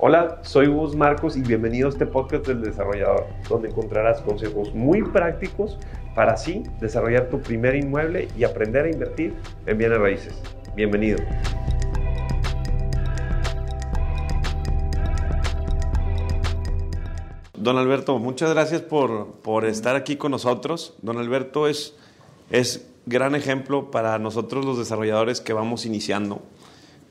Hola, soy Gus Marcos y bienvenido a este podcast del desarrollador, donde encontrarás consejos muy prácticos para así desarrollar tu primer inmueble y aprender a invertir en bienes raíces. Bienvenido. Don Alberto, muchas gracias por, por estar aquí con nosotros. Don Alberto es, es gran ejemplo para nosotros los desarrolladores que vamos iniciando.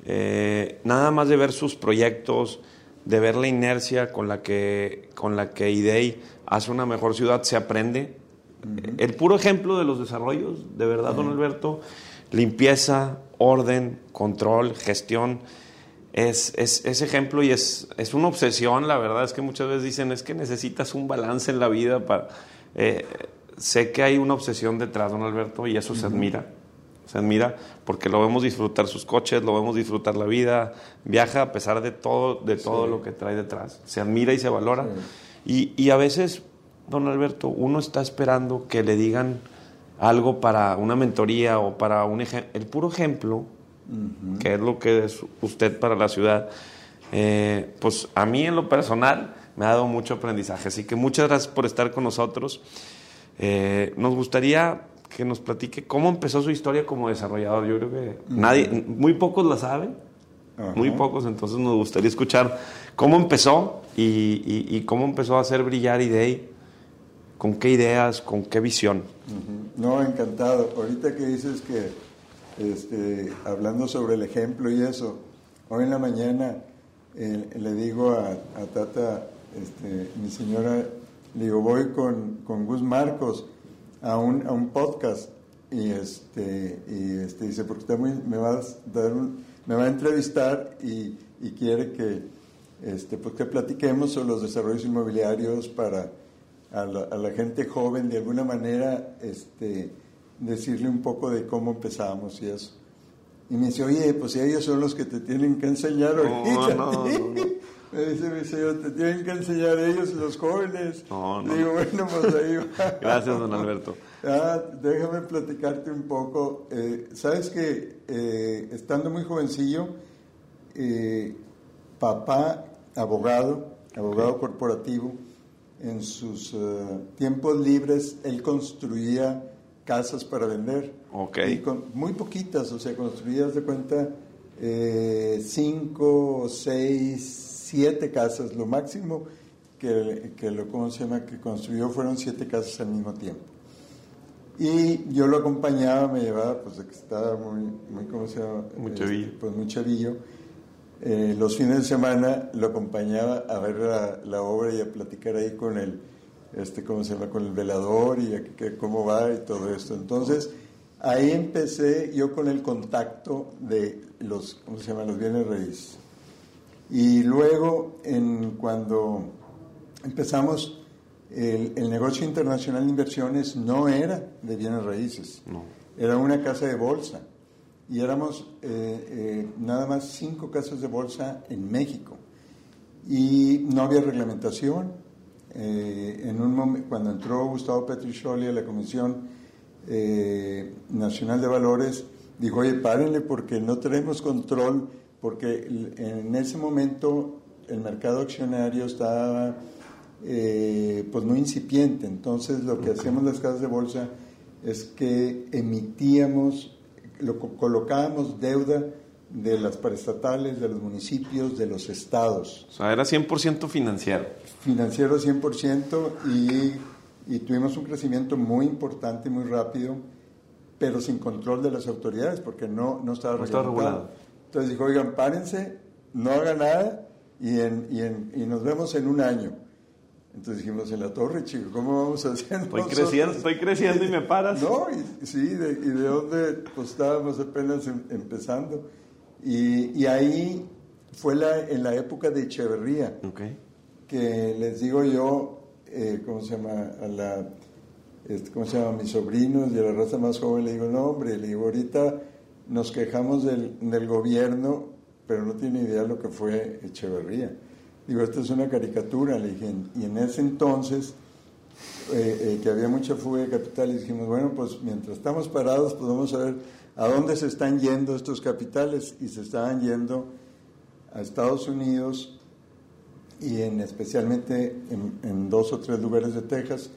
Eh, nada más de ver sus proyectos, de ver la inercia con la que, con la que IDEI hace una mejor ciudad, se aprende. El puro ejemplo de los desarrollos, de verdad, don Alberto, limpieza, orden, control, gestión, es, es, ejemplo y es, es, una obsesión, la verdad es que muchas veces dicen, es que necesitas un balance en la vida para... Eh, sé que hay una obsesión detrás, don Alberto, y eso se admira se admira porque lo vemos disfrutar sus coches, lo vemos disfrutar la vida, viaja a pesar de todo, de todo lo que trae detrás. Se admira y se valora. Y, y, a veces, don Alberto, uno está esperando que le digan algo para una mentoría o para un ejemplo. El puro ejemplo, que es lo que es usted para la ciudad, eh, pues a mí en lo personal me ha dado mucho aprendizaje. Así que muchas gracias por estar con nosotros. Eh, nos gustaría que nos platique cómo empezó su historia como desarrollador. Yo creo que nadie, muy pocos la saben, muy pocos, entonces nos gustaría escuchar cómo empezó y, cómo empezó a hacer brillar IDEI, con qué ideas, con qué visión. No, encantado. Ahorita que dices que, este, hablando sobre el ejemplo y eso, hoy en la mañana eh, le digo a, Tata, este, mi señora, le digo, voy con, con Gus Marcos a un, a un podcast y este y este dice porque está muy, me va a dar me va a entrevistar y, y quiere que este pues que platiquemos sobre los desarrollos inmobiliarios para a la, a la, gente joven de alguna manera este decirle un poco de cómo empezamos y eso y me dice oye pues ellos son los que te tienen que enseñar Me dice mi señor, te tienen que enseñar ellos, los jóvenes. No, no. Digo, bueno, pues ahí va. Gracias, don Alberto. Ah, déjame platicarte un poco. Eh, Sabes que eh, estando muy jovencillo, eh, papá, abogado, abogado corporativo, en sus tiempos libres, él construía casas para vender. Ok. con, muy poquitas, o sea, construías de cuenta cinco, seis, siete casas, lo máximo que, que, lo, ¿cómo se llama? que construyó fueron siete casas al mismo tiempo. Y yo lo acompañaba, me llevaba, pues que estaba muy, muy ¿cómo se llama? Muy chavillo. Este, pues muy chavillo. Eh, los fines de semana lo acompañaba a ver la, la, obra y a platicar ahí con el, este, ¿cómo se llama? Con el velador y a, que, cómo va y todo esto. Entonces, ahí empecé yo con el contacto de los, ¿cómo se llama? Los bienes raíces. Y luego, en, cuando empezamos, el, el, negocio internacional de inversiones no era de bienes raíces, era una casa de bolsa. Y éramos eh, eh, nada más cinco casas de bolsa en México. Y no había reglamentación. Eh, en un cuando entró Gustavo Petriccioli a la Comisión Nacional de Valores, dijo, oye, párenle porque no tenemos control porque en ese momento el mercado accionario estaba eh, pues muy incipiente, entonces lo que hacíamos las casas de bolsa es que emitíamos, lo, colocábamos deuda de las paraestatales, de los municipios, de los estados. O sea, era 100% financiero. Financiero 100% y, y tuvimos un crecimiento muy importante, muy rápido, pero sin control de las autoridades porque no, no estaba, no estaba regulado. Entonces dijo, oigan, párense, no hagan nada y, en, y, en, y nos vemos en un año. Entonces dijimos, en la torre, chico, ¿cómo vamos a hacer? Estoy creciendo, estoy creciendo y me paras. No, y, sí, de, y de dónde pues, estábamos apenas em, empezando. Y, y, ahí fue la, en la época de Echeverría, okay. que les digo yo, eh, ¿cómo se llama? A la, este, ¿Cómo se llama? A mis sobrinos y a la raza más joven le digo, no, hombre, le digo, ahorita nos quejamos del, del gobierno, pero no tiene idea de lo que fue Echeverría. Digo, esto es una caricatura, le dije, y en ese entonces, eh, eh, que había mucha fuga de capitales, dijimos, bueno, pues mientras estamos parados, pues saber a dónde se están yendo estos capitales, y se estaban yendo a Estados Unidos y en especialmente en, en dos o tres lugares de Texas.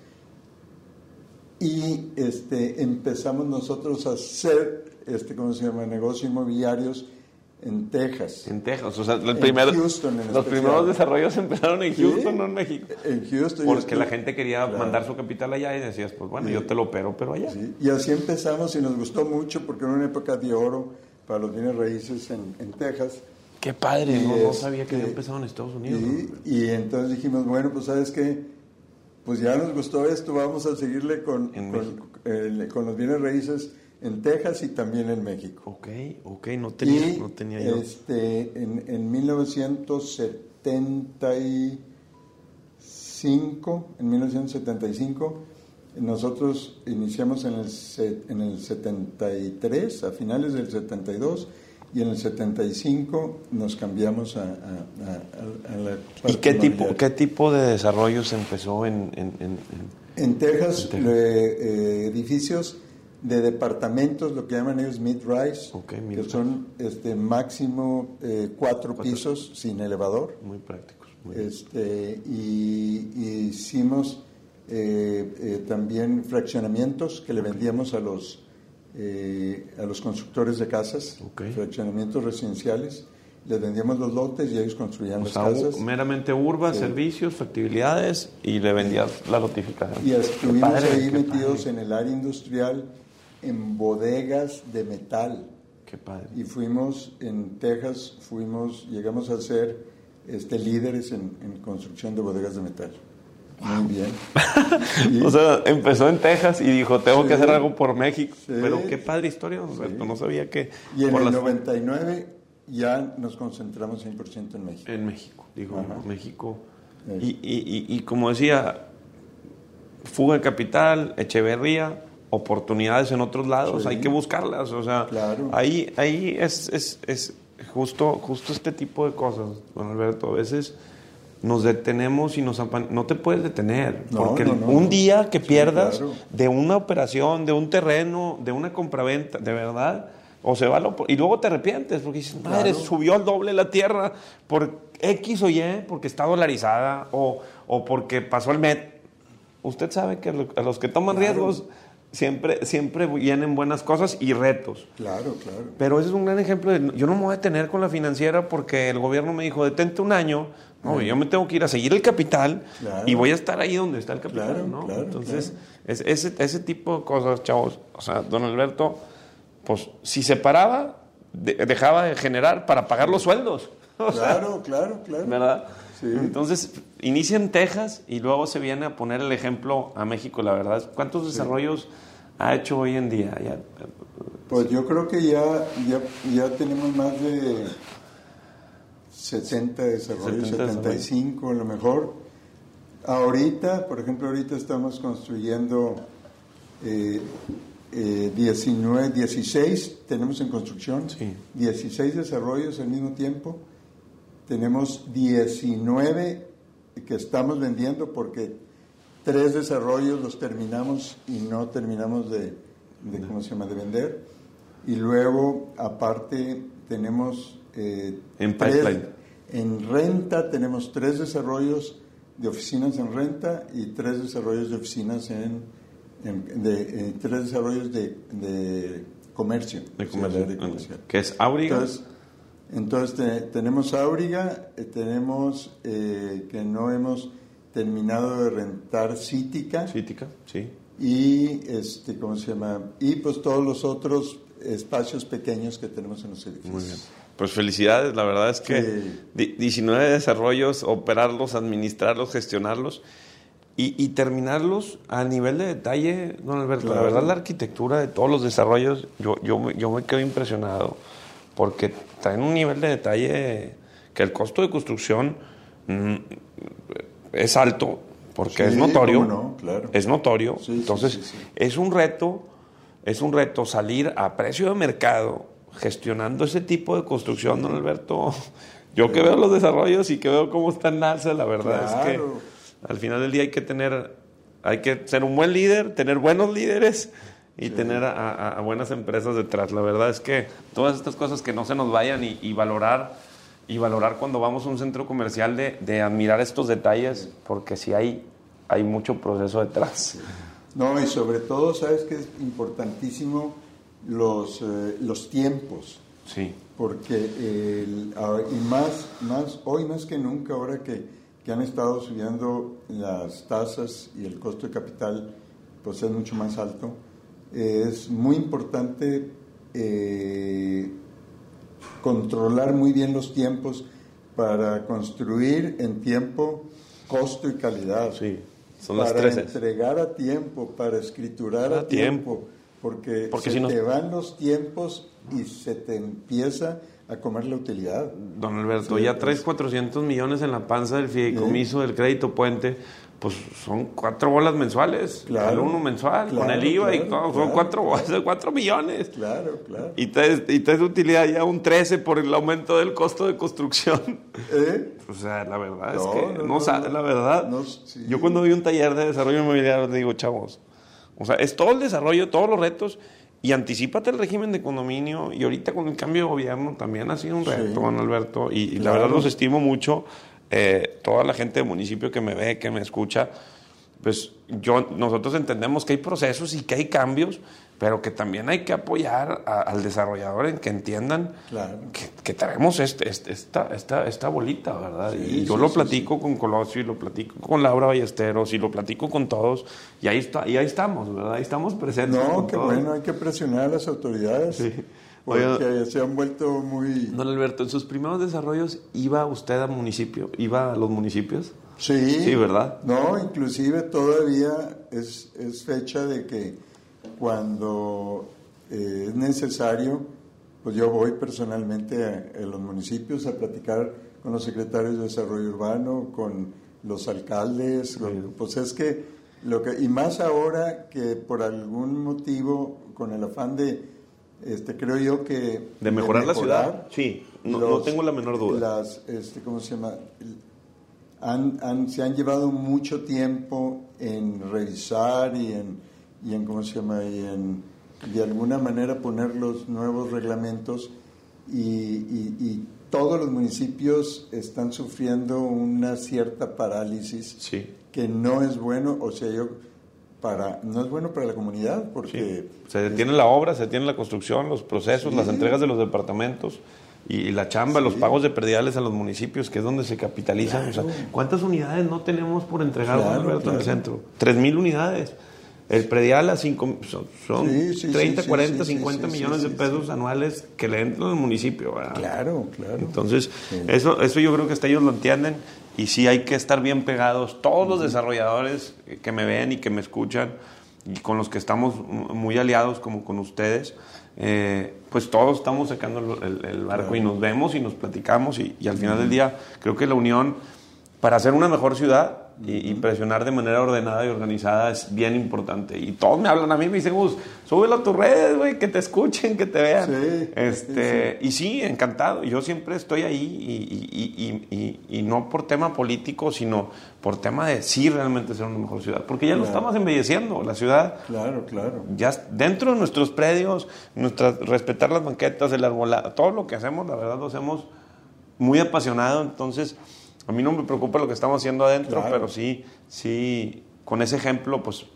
Y este, empezamos nosotros a hacer, este, ¿cómo se llama?, negocios inmobiliarios en Texas. En Texas, o sea, el En primero- Houston, en los especial. primeros desarrollos empezaron en Sí. Houston, no en México. En Houston. Porque Houston. la gente quería Claro. mandar su capital allá y decías, pues bueno, Sí. yo te lo opero, pero allá. Sí, Y así empezamos y nos gustó mucho porque era una época de oro para los bienes raíces en, en Texas. Qué padre, no, no este, sabía que había empezado en Estados Unidos. Y, y entonces dijimos, bueno, pues sabes qué, pues ya nos gustó esto, vamos a seguirle con, con, eh, con los bienes raíces en Texas y también en México. Ok, ok, no tenía, y no tenía yo. este, en, en 1975, en 1975, nosotros iniciamos en el, en el 73, a finales del 72, y en el 75 nos cambiamos a, a- a- a- la ¿Y qué tipo, qué tipo de desarrollos empezó en, en- en- en- Texas, En Texas. eh, eh, edificios de departamentos, lo que llaman ellos mid-rise, que son este, máximo eh, cuatro, Cuatro. pisos sin elevador. muy prácticos? muy. Este, y, y hicimos eh, eh, también fraccionamientos que le vendíamos a los, eh, a los constructores de casas, fraccionamientos residenciales. Les vendíamos los lotes y ellos construían O las sea, casas. meramente urba, servicios, factibilidades y le vendías la notificación. Y estuvimos padre, ahí metidos padre, en el área industrial en bodegas de metal. Qué padre. Y fuimos en Texas, fuimos, llegamos a ser este, líderes en, en construcción de bodegas de metal. Muy bien. O sea, empezó en Texas y dijo, tengo que Sí. hacer algo por México. Sí. Pero qué padre historia, don Alberto. No sabía que... y en el las- 99 ya nos concentramos 100% en México. En México, dijo Ajá. México. Y, y- y- y como decía, fuga de capital, Echeverría, oportunidades en otros lados, Sí. hay que buscarlas. O sea, Claro. ahí, ahí es, es, es justo, justo este tipo de cosas, don Alberto. A veces nos detenemos y nos no te puedes detener No, porque no, no, un día que Sí, pierdas claro. de una operación, de un terreno, de una compraventa, de verdad, o se va la op- y luego te arrepientes porque dices, madre, Claro. subió al doble la tierra por X o Y, porque está dolarizada o, o porque pasó el MET. Usted sabe que lo- a los que toman Claro. riesgos siempre, siempre vienen buenas cosas y retos. Claro, claro. Pero ese es un gran ejemplo de, yo no me voy a detener con la financiera porque el gobierno me dijo, detente un año. No, yo me tengo que ir a seguir el capital Claro. y voy a estar ahí donde está el capital, Claro, ¿no? claro, Entonces, es- ese, ese tipo de cosas, chavos, o sea, don Alberto, pues si se paraba, de- dejaba de generar para pagar los sueldos. O sea, Claro, claro, claro. ¿verdad? Sí. Entonces, inicia en Texas y luego se viene a poner el ejemplo a México, la verdad. ¿Cuántos desarrollos ha hecho hoy en día? Ya, Pues yo creo que ya, ya, ya tenemos más de 70 desarrollos, 70 75 a lo mejor. Ahorita, por ejemplo, ahorita estamos construyendo eh, eh, 19, 16, tenemos en construcción, Sí. 16 desarrollos al mismo tiempo. Tenemos 19 que estamos vendiendo porque tres desarrollos los terminamos y no terminamos de, de ¿cómo se llama?, de vender. Y luego, aparte, tenemos... eh, En tres- pipeline. en renta tenemos tres desarrollos de oficinas en renta y tres desarrollos de oficinas en... en- de, eh, tres desarrollos de, de comercio. de o sea, comercio, de comercial. que es Auriga. Entonces, entonces te- tenemos Auriga, eh, tenemos eh, que no hemos terminado de rentar Cítica Cítica, sí. y este cómo se llama y pues todos los otros espacios pequeños que tenemos en los edificios. Muy bien. Pues felicidades, la verdad es que Sí. di- 19 desarrollos, operarlos, administrarlos, gestionarlos y, y terminarlos a nivel de detalle, don Alberto. La Claro. verdad, la arquitectura de todos los desarrollos, yo, yo, yo me quedo impresionado porque traen un nivel de detalle que el costo de construcción mm, es alto, porque Sí, es notorio. cómo no, claro. Es notorio. Sí, Entonces, sí, es un reto, es un reto salir a precio de mercado gestionando ese tipo de construcción, don Alberto. Yo que veo los desarrollos y que veo cómo está en alza, la verdad es que al final del día hay que tener, hay que ser un buen líder, tener buenos líderes y tener a, a- a buenas empresas detrás. La verdad es que todas estas cosas que no se nos vayan y, y valorar y valorar cuando vamos a un centro comercial de, de admirar estos detalles, porque si hay, hay mucho proceso detrás. No, y sobre todo, ¿sabes que es importantísimo? Los, eh, los tiempos. Sí. Porque, el, y más, más, hoy más que nunca, ahora que, que han estado subiendo las tasas y el costo de capital, pues es mucho más alto, es muy importante eh, controlar muy bien los tiempos para construir en tiempo costo y calidad. Sí, son para las tres. entregar a tiempo, para escriturar a, A tiempo, tiempo. porque, Porque se si no- te van los tiempos y se te empieza a comer la utilidad. Don Alberto, Sí, ya es- traes 400 millones en la panza del fideicomiso del crédito puente, pues son cuatro bolas mensuales, Claro. al uno mensual, con el IVA y todo, son cuatro, bolas, cuatro millones. Claro, claro. Y traes, y traes utilidad ya un 13 por el aumento del costo de construcción. ¿Eh? O sea, la verdad No, es que no, no, sabe, no. la verdad. No, sí. Yo cuando vi un taller de desarrollo inmobiliario le digo, chavos, o sea, es todo el desarrollo, todos los retos y anticipate el régimen de condominio y ahorita con el cambio de gobierno también ha sido un Sí. reto, don Alberto, y, y la verdad los estimo mucho, eh, toda la gente del municipio que me ve, que me escucha, pues yo, nosotros entendemos que hay procesos y que hay cambios, pero que también hay que apoyar a- al desarrollador en que entiendan Claro. que, que traemos este, este- esta, esta, esta bolita, ¿verdad? Sí, y yo sí, lo sí, platico con Colosio y lo platico con Laura Ballesteros y lo platico con todos y ahí está y ahí estamos, ¿verdad? Ahí estamos presentes. No, qué todos. bueno, hay que presionar a las autoridades. Sí. Porque Oiga- se han vuelto muy... Don Alberto, en sus primeros desarrollos iba usted al municipio, iba a los municipios. Sí. Sí, ¿verdad? No, inclusive todavía es, es fecha de que cuando eh, es necesario, pues yo voy personalmente a, a los municipios a platicar con los secretarios de desarrollo urbano, con los alcaldes, con- pues es que lo que y más ahora que por algún motivo con el afán de este creo yo que De mejorar la ciudad. Sí, no- no tengo la menor duda. Las este cómo se llama han, han- se han llevado mucho tiempo en revisar y en, y en ¿cómo se llama? Y en, de alguna manera poner los nuevos reglamentos y, y- y todos los municipios están sufriendo una cierta parálisis Sí. que no es bueno, o sea, yo, para, no es bueno para la comunidad porque... Se detiene la obra, se detiene la construcción, los procesos, Sí. las entregas de los departamentos y, la chamba, los pagos de prediales a los municipios, que es donde se capitalizan. O sea, ¿Cuántas unidades no tenemos por entregar Claro, Alberto, en el centro? Tres mil unidades. El predial a cinco, son, son Sí, sí, sí, 30, sí, 40, sí, sí, 50 sí, millones de pesos anuales que le entran al municipio. ¿verdad? Claro, claro. Entonces, eso, eso yo creo que hasta ellos lo entienden y sí hay que estar bien pegados. Todos los desarrolladores que me ven y que me escuchan y con los que estamos muy aliados como con ustedes, eh, pues todos estamos sacando el, el barco y nos vemos y nos platicamos y, y al final del día creo que la unión para hacer una mejor ciudad y, y presionar de manera ordenada y organizada es bien importante. Y todos me hablan a mí, me dicen, Gus, súbelo a tus redes, güey, que te escuchen, que te vean. Sí, este, Y sí, encantado. Yo siempre estoy ahí y, y- y- no por tema político, sino por tema de sí realmente ser una mejor ciudad. Porque ya lo estamos embelleciendo. La ciudad Claro, claro. ya dentro de nuestros predios, nuestras, respetar las banquetas, el arbolado, todo lo que hacemos, la verdad lo hacemos muy apasionado, entonces a mí no me preocupa lo que estamos haciendo adentro, Claro. pero sí, sí, con ese ejemplo, pues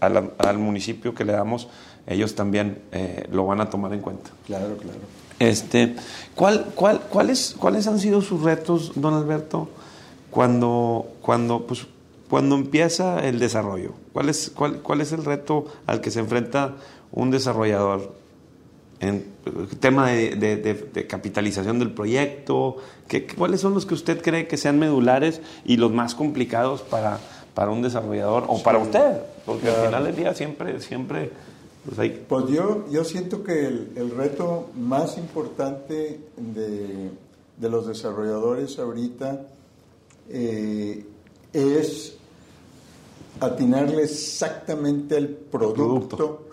al municipio que le damos, ellos también eh, lo van a tomar en cuenta. Claro, claro. Este, ¿cuál, cuál, cuáles, ¿Cuáles han sido sus retos, don Alberto, cuando, cuando, pues, cuando empieza el desarrollo? ¿Cuál es, cuál, ¿Cuál es el reto al que se enfrenta un desarrollador en eh, tema de, de- de- de capitalización del proyecto? ¿Qué, ¿Cuáles son los que usted cree que sean medulares y los más complicados para, para un desarrollador o para usted? Porque al final del día siempre, siempre pues hay Pues yo, yo siento que el, el reto más importante de, de los desarrolladores ahorita eh, es atinarle exactamente al producto,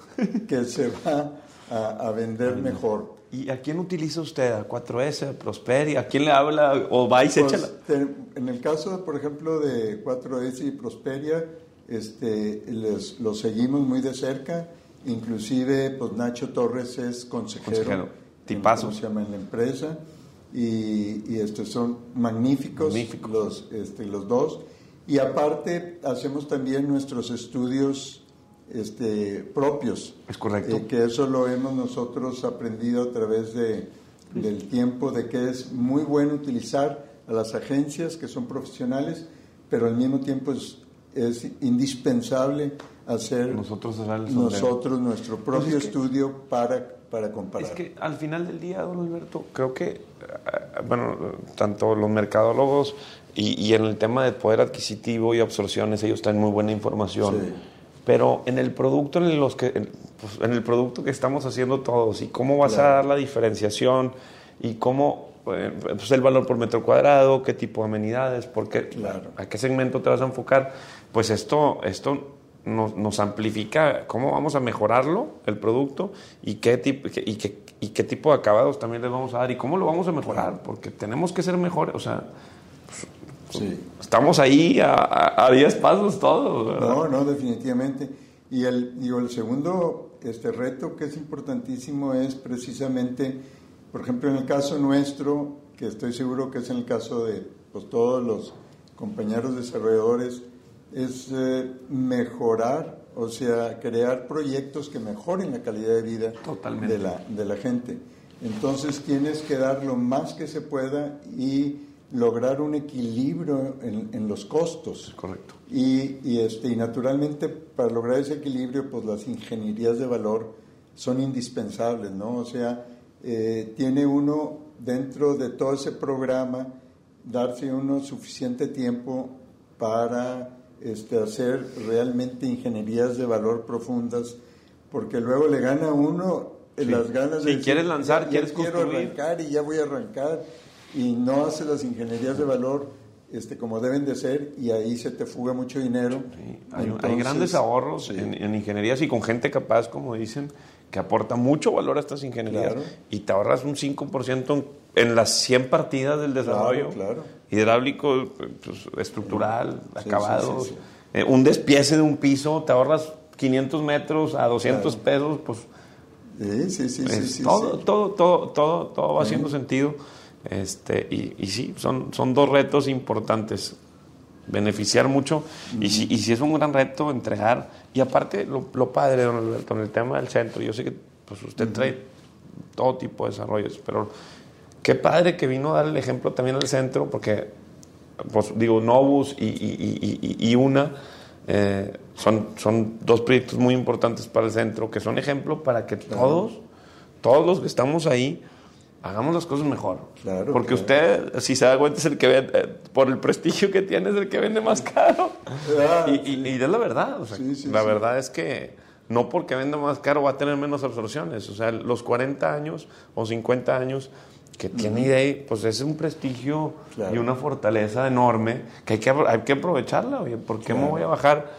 que se va a, a vender mejor. ¿Y a quién utiliza usted? ¿A 4S, a Prosperia? ¿A quién le habla? ¿O va y se echa la- Pues, en el caso, por ejemplo, de 4S y Prosperia, este, les, los seguimos muy de cerca. Inclusive, pues Nacho Torres es consejero. Consejero. en- Tipazo. ¿cómo se llama? En la empresa. y, estos son magníficos, Los, este, los dos. Y aparte hacemos también nuestros estudios este, propios. Es correcto. Eh, que eso lo hemos nosotros aprendido a través de, del tiempo, de que es muy bueno utilizar a las agencias que son profesionales, pero al mismo tiempo es, es indispensable hacer nosotros, nosotros nuestro pues propio estudio para, para comparar. Es que al final del día, don Alberto, creo que, eh, bueno, tanto los mercadólogos y, y, en el tema de poder adquisitivo y absorciones, ellos traen muy buena información. Pero en el producto en, los que, pues, en el producto que estamos haciendo todos y cómo vas a dar la diferenciación y cómo eh, pues el valor por metro cuadrado, qué tipo de amenidades, por qué, a qué segmento te vas a enfocar, pues esto, esto nos, nos, amplifica cómo vamos a mejorarlo, el producto, y qué, tipo, y, qué, y qué tipo de acabados también le vamos a dar y cómo lo vamos a mejorar, porque tenemos que ser mejores, o sea, estamos ahí a 10 pasos todos. No, no, definitivamente. Y el, digo, el segundo este reto que es importantísimo es precisamente, por ejemplo, en el caso nuestro, que estoy seguro que es en el caso de pues, todos los compañeros desarrolladores, es eh, mejorar, o sea, crear proyectos que mejoren la calidad de vida de la, de la gente. Entonces tienes que dar lo más que se pueda y lograr un equilibrio en, los costos. Correcto. Y, y, este, y naturalmente para lograr ese equilibrio, pues las ingenierías de valor son indispensables, ¿no? O sea, eh, tiene uno dentro de todo ese programa darse uno suficiente tiempo para este, hacer realmente ingenierías de valor profundas, porque luego le gana a uno las ganas de... Si quieres lanzar, quieres quiero arrancar y ya voy a arrancar, y no hace las ingenierías de valor este, como deben de ser, y ahí se te fuga mucho dinero. hay, grandes ahorros en, ingenierías y con gente capaz, como dicen, que aporta mucho valor a estas ingenierías, y te ahorras un 5% en, las 100 partidas del desarrollo. claro hidráulico, pues, estructural, acabados. Eh, un despiece de un piso, te ahorras 500 metros a 200 pesos, pues... Sí, sí, sí, todo, todo, todo, todo, todo va haciendo sentido. Este, y, y, sí, son, son dos retos importantes. Beneficiar mucho y, si, y si es un gran reto, entregar. Y aparte, lo, lo padre, don Alberto, en el tema del centro, yo sé que pues, usted trae todo tipo de desarrollos, pero Qué padre que vino a dar el ejemplo también al centro, porque, pues, digo, Novus y, Una eh, son, son dos proyectos muy importantes para el centro, que son ejemplo para que todos, todos los que estamos ahí, hagamos las cosas mejor. Claro, Porque usted, si se da cuenta, es el que vende, eh, por el prestigio que tiene, es el que vende más caro. Ah, y, es la verdad. la verdad es que no porque venda más caro va a tener menos absorciones. O sea, los 40 años o 50 años que tiene idea, pues es un prestigio y una fortaleza enorme que hay que, hay que aprovecharla. Oye, ¿por qué me voy a bajar?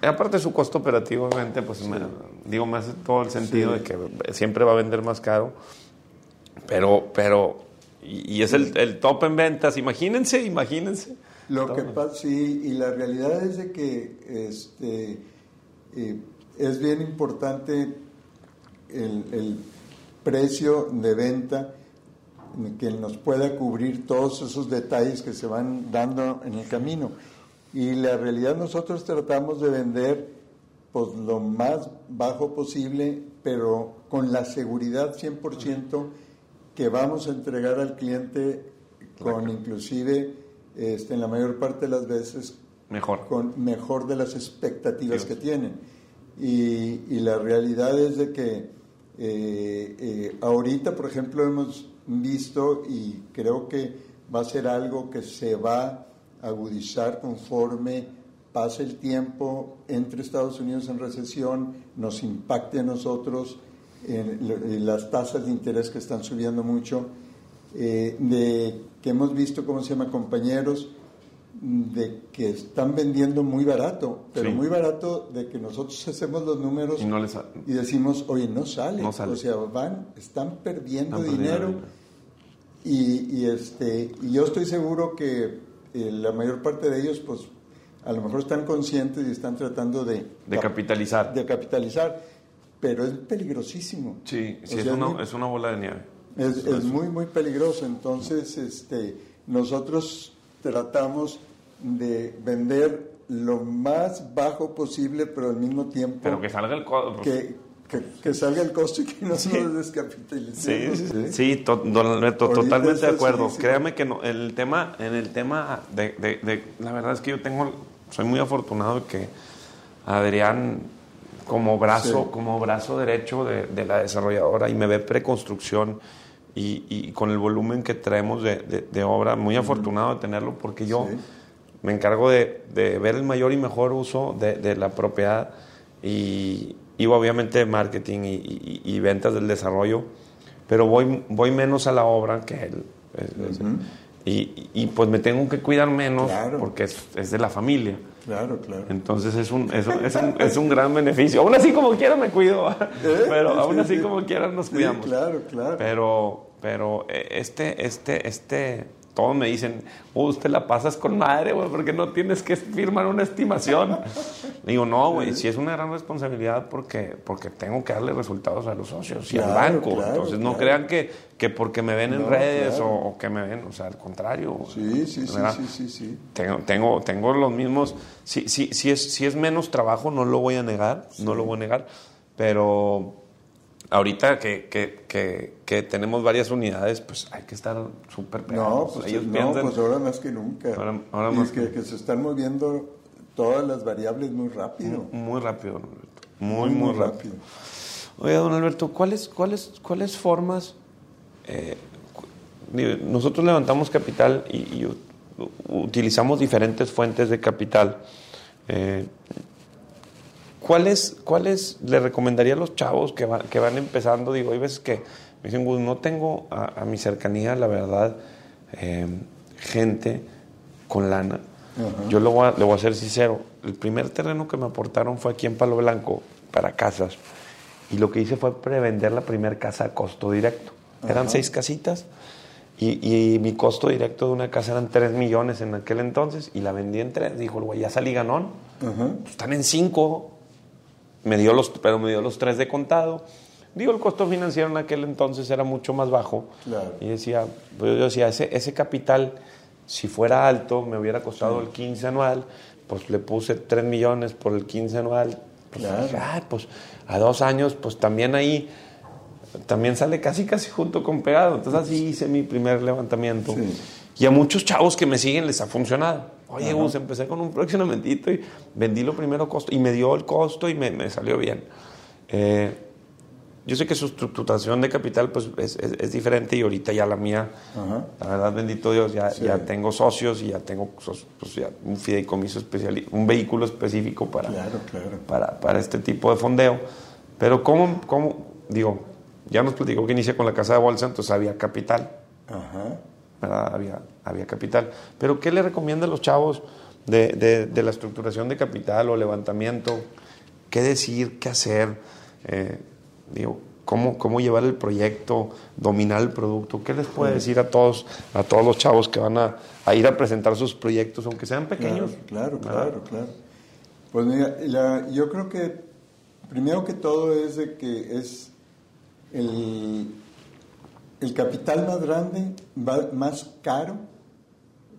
Eh, aparte de su costo operativo, obviamente, pues digo, me hace todo el sentido de que siempre va a vender más caro. Pero, pero, y, es el, top en ventas, imagínense, imagínense. Lo que pasa, sí, y la realidad es de que este, eh, es bien importante el, el precio de venta que nos pueda cubrir todos esos detalles que se van dando en el camino. Y la realidad nosotros tratamos de vender pues lo más bajo posible, pero con la seguridad 100% que vamos a entregar al cliente con inclusive este, en la mayor parte de las veces mejor. con mejor de las expectativas que tienen. Y, y, la realidad es de que eh, eh, ahorita por ejemplo hemos visto y creo que va a ser algo que se va a agudizar conforme pase el tiempo entre Estados Unidos en recesión, nos impacte a nosotros en, las tasas de interés que están subiendo mucho, eh, de que hemos visto, ¿cómo se llama?, compañeros de que están vendiendo muy barato, pero muy barato de que nosotros hacemos los números y, decimos, oye, no sale. o sea, van, están perdiendo dinero. Y, este, y yo estoy seguro que eh, la mayor parte de ellos, pues, a lo mejor están conscientes y están tratando de... De capitalizar. De capitalizar, pero es peligrosísimo. Sí, sí es, una, es una bola de nieve. Es, es muy, muy peligroso. Entonces, este, nosotros tratamos de vender lo más bajo posible, pero al mismo tiempo... Pero que salga el... co- Que, que, que salga el costo y que no se nos descapitalicemos. Sí, ¿sí? sí, to- totalmente de acuerdo. sí. Créame que no, el tema, en el tema de, de- de- la verdad es que yo tengo, soy muy afortunado de que Adrián como brazo, Sí. como brazo derecho de, de la desarrolladora y me ve preconstrucción y, y con el volumen que traemos de, de- de obra, muy afortunado de tenerlo porque yo Sí. me encargo de, de ver el mayor y mejor uso de, de la propiedad y, y obviamente de marketing y, y- ventas del desarrollo, pero voy, voy menos a la obra que él. Es- y, y, pues me tengo que cuidar menos Claro. porque es, es de la familia. Claro, claro. Entonces es un, es, un, es, un, es un gran beneficio. Aún así como quiera me cuido, pero Sí, aún así sí. como quiera nos Sí, cuidamos. claro, claro. Pero, pero eh, este, este, este, todos me dicen, "Uh, usted la pasas con madre, güey, porque no tienes que firmar una estimación. Digo, no, güey, sí es una gran responsabilidad porque, porque tengo que darle resultados a los socios y al banco. claro, Entonces no crean que, que porque me ven en redes o, o que me ven, o sea, al contrario. Sí, sí, sí, sí, sí, sí. Tengo, tengo, tengo los mismos. Si, si, si, es, si es menos trabajo, no lo voy a negar, no lo voy a negar. Pero ahorita que, que, que, que tenemos varias unidades, pues hay que estar súper No, pegados. pues, Ellos no, piensan. pues ahora más que nunca. Ahora- ahora más que, que se están moviendo todas las variables muy rápido. Muy rápido, don Alberto. Muy, muy, rápido. rápido. Oiga, don Alberto, ¿cuáles, cuáles, cuáles formas? eh, nosotros levantamos capital y, y utilizamos diferentes fuentes de capital. Eh, ¿Cuáles, ¿Cuáles le recomendaría a los chavos que, va- que van empezando? Digo, hay veces que me dicen, "Gus, no tengo a, a mi cercanía, la verdad, eh, gente con lana. Ajá. Yo le voy, a, le voy a ser sincero. El primer terreno que me aportaron fue aquí en Palo Blanco para casas. Y lo que hice fue prevender la primera casa a costo directo. Eran seis casitas y, y mi costo directo de una casa eran 3 millones en aquel entonces y la vendí en 3. Dijo el güey, ya salí ganón. Ajá. Pues están en 5. Me dio los, pero me dio los 3 de contado. Digo, el costo financiero en aquel entonces era mucho más bajo. Claro. Y decía, pues yo decía, ese, ese capital, si fuera alto, me hubiera costado el 15 anual, pues le puse 3 millones por el 15 anual. Pues, Claro. dije, "Ay, pues a dos años, pues también ahí, también sale casi casi junto con pegado. Entonces así hice mi primer levantamiento. Sí. Y a muchos chavos que me siguen les ha funcionado. Oye, Ajá. Gus, empecé con un fraccionamentito y vendí lo primero costo y me dio el costo y me, me salió bien. Eh, yo sé que su estructuración de capital pues es, es- es diferente y ahorita ya la mía, Ajá. la verdad bendito Dios, ya, Sí. ya tengo socios y ya tengo pues, ya un fideicomiso especial, un vehículo específico para, Claro, claro. para, para este tipo de fondeo. Pero ¿cómo, cómo, digo, ya nos platicó que inicia con la casa de bolsa, entonces había capital. Ajá. ¿Verdad? Había, había capital. Pero ¿qué le recomienda a los chavos de, de- de la estructuración de capital o levantamiento? ¿Qué decir? ¿Qué hacer? Eh, digo, ¿cómo, ¿Cómo llevar el proyecto? ¿Dominar el producto? ¿Qué les puede decir a todos, a todos los chavos que van a, a ir a presentar sus proyectos, aunque sean pequeños? Claro, claro, claro, claro. Pues mira, la- yo creo que primero que todo es de que es el, el capital más grande, más caro,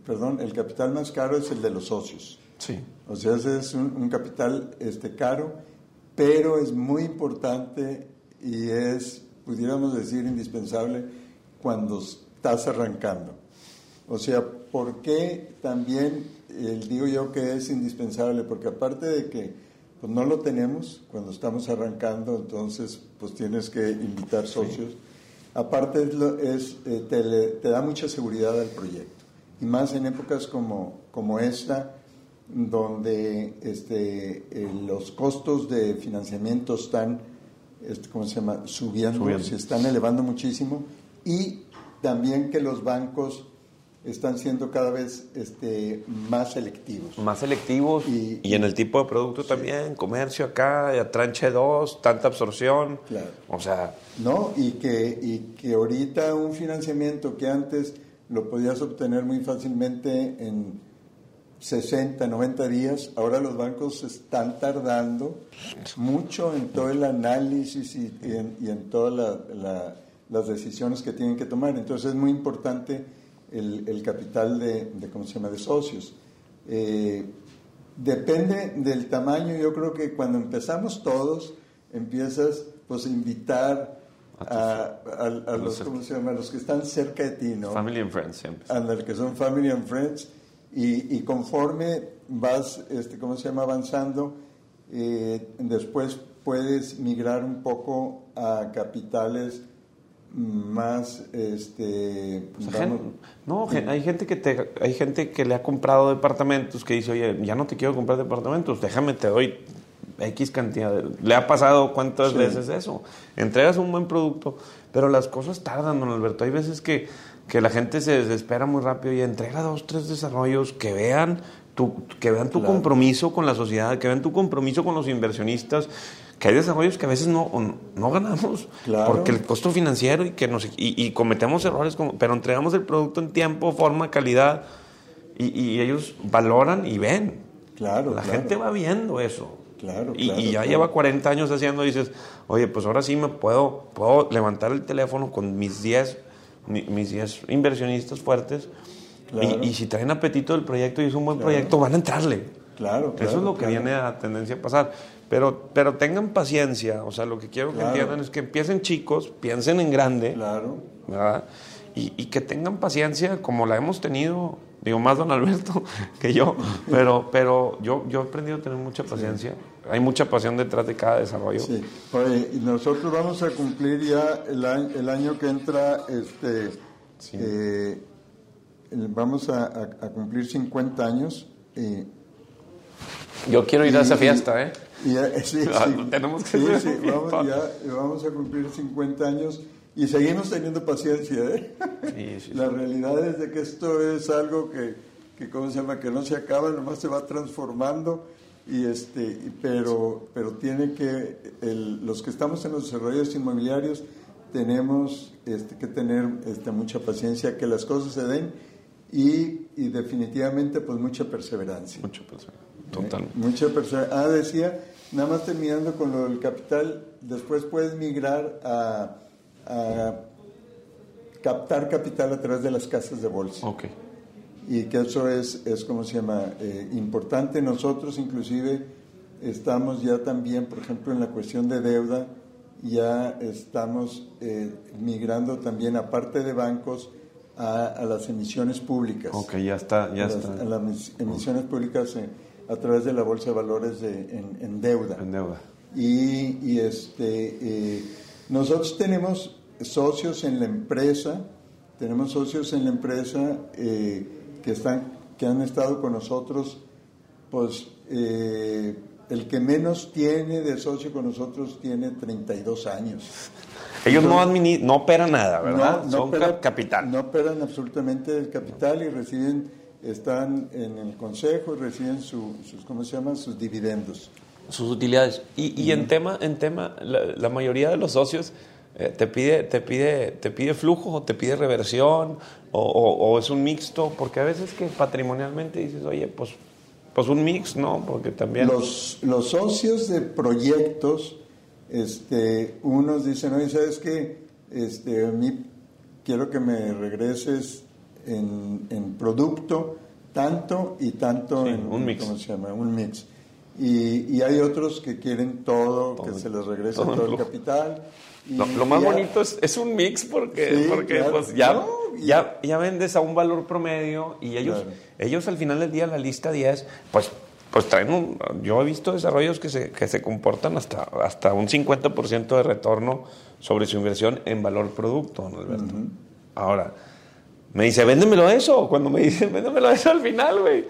perdón, el capital más caro es el de los socios. Sí. O sea, ese es un, un capital este, caro, pero es muy importante y es, pudiéramos decir, indispensable cuando estás arrancando. O sea, ¿por qué también eh, digo yo que es indispensable? Porque aparte de que pues, no lo tenemos cuando estamos arrancando, entonces pues tienes que invitar socios. Aparte es, eh, te, le- te da mucha seguridad al proyecto. Y más en épocas como, como esta, donde este, eh, los costos de financiamiento están, este, ¿cómo se llama?, subiendo, Subiendo. se están elevando muchísimo y también que los bancos están siendo cada vez este, más selectivos. Más selectivos Y- y, en el tipo de producto también, comercio acá, ya tranche 2, tanta absorción. Claro. O sea, ¿No? Y que, y que ahorita un financiamiento que antes lo podías obtener muy fácilmente en 60, 90 días, ahora los bancos están tardando mucho en todo el análisis y, y en, y en toda la, la- las decisiones que tienen que tomar. Entonces es muy importante el, el capital de, de, ¿cómo se llama?, de socios. Eh, depende del tamaño, yo creo que cuando empezamos todos, empiezas pues a invitar a, a, a los, ¿cómo se llama?, los que están cerca de ti, ¿no? Family and friends, siempre. A los que son family and friends. Y, y conforme vas, este, ¿cómo se llama?, avanzando, eh, después puedes migrar un poco a capitales más este vamos, no hay gente que te hay gente que le ha comprado departamentos que dice oye ya no te quiero comprar departamentos déjame te doy x cantidad de, le ha pasado cuántas sí. veces eso entregas un buen producto pero las cosas tardan don Alberto hay veces que que la gente se desespera muy rápido y entrega dos tres desarrollos que vean tu, que vean tu claro. compromiso con la sociedad que vean tu compromiso con los inversionistas que hay desarrollos que a veces no, no ganamos claro. porque el costo financiero y que nos y, y cometemos errores como, pero entregamos el producto en tiempo forma calidad y, y ellos valoran y ven claro la claro. gente va viendo eso claro, y, y, ya lleva 40 años haciendo dices oye pues ahora sí me puedo puedo levantar el teléfono con mis 10 mis 10 inversionistas fuertes y, y, si traen apetito del proyecto y es un buen proyecto van a entrarle Claro, claro, Eso es lo que claro. viene a tendencia a pasar. Pero, pero tengan paciencia. O sea, lo que quiero que entiendan es que empiecen chicos, piensen en grande, Claro. ¿verdad? Y, y que tengan paciencia como la hemos tenido, digo más don Alberto que yo, pero, pero yo, yo he aprendido a tener mucha paciencia. Hay mucha pasión detrás de cada desarrollo. Sí. Oye, y nosotros vamos a cumplir ya el año, el año que entra, este, Sí. eh, vamos a, a- a cumplir 50 años. eh, Yo quiero ir a esa fiesta, ¿eh? Y ya- sí, Ah, sí. tenemos que Sí, sí, vamos, ya, vamos a cumplir 50 años y seguimos teniendo paciencia. ¿eh? La realidad es de que esto es algo que, que, ¿cómo se llama? Que no se acaba, nomás se va transformando. Y este, pero, pero tiene que, el- los que estamos en los desarrollos inmobiliarios, tenemos este, que tener este, mucha paciencia, que las cosas se den y, y definitivamente pues mucha perseverancia. Mucho paciencia. Totalmente. Eh, Mucha persona. Ah, decía, nada más terminando con lo del capital, después puedes migrar a, a captar capital a través de las casas de bolsa. Ok. Y que eso es, es como se llama, eh, importante. Nosotros inclusive estamos ya también, por ejemplo, en la cuestión de deuda, ya estamos eh, migrando también, aparte de bancos, a, a las emisiones públicas Ok, ya está, ya a las, está. a las emis- emisiones públicas eh, a través de la bolsa de valores de, en, en deuda. En deuda. Y, y, este, eh, nosotros tenemos socios en la empresa, tenemos socios en la empresa eh, que, están, que han estado con nosotros, pues eh, el que menos tiene de socio con nosotros tiene 32 años. Ellos no, no operan nada, ¿verdad? No, no Son operan- cap- capital. No operan absolutamente el capital y reciben, están en el consejo y reciben su- sus, ¿cómo se llama? Sus dividendos. sus utilidades. Y, y en tema, en tema la, la mayoría de los socios eh, te pide, te pide, te pide flujo, o te pide reversión, o, o- o es un mixto, porque a veces que patrimonialmente dices, oye, pues, pues un mix, ¿no? Porque también. Los, los socios de proyectos, este, unos dicen, oye, ¿sabes qué? Este, a mí quiero que me regreses en, en producto tanto y tanto Sí, en un mix. ¿cómo se llama? Un mix. Y, y hay otros que quieren todo, Todo. que se les regrese Todo. todo, el capital. Y Lo, lo más ya- bonito es, es un mix porque, Sí, porque claro. pues ya, No, ya, ya vendes a un valor promedio y ellos, Claro. ellos al final del día, la lista 10, pues, pues traen un... Yo he visto desarrollos que se, que se comportan hasta, hasta un 50% de retorno sobre su inversión en valor producto, don Alberto. Ahora, me dice, véndemelo eso. Cuando me dice, véndemelo eso al final, güey.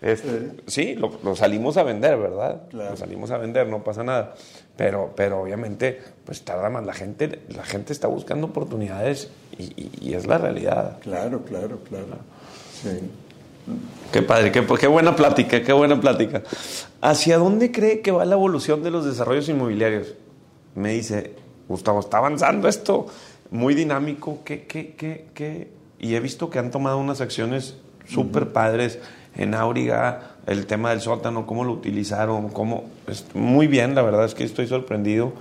Este, sí, lo, lo salimos a vender, ¿verdad? Claro. Lo salimos a vender, no pasa nada. Pero, pero obviamente, pues tarda más. La gente, la gente está buscando oportunidades y, y- y es la realidad. Claro, claro, claro. Sí. Qué padre, qué, qué buena plática, qué buena plática. ¿Hacia dónde cree que va la evolución de los desarrollos inmobiliarios? Me dice, Gustavo, está avanzando esto muy dinámico, ¿qué, qué, qué, qué? Y he visto que han tomado unas acciones súper padres en Auriga, el tema del sótano, cómo lo utilizaron, cómo... muy bien, la verdad es que estoy sorprendido,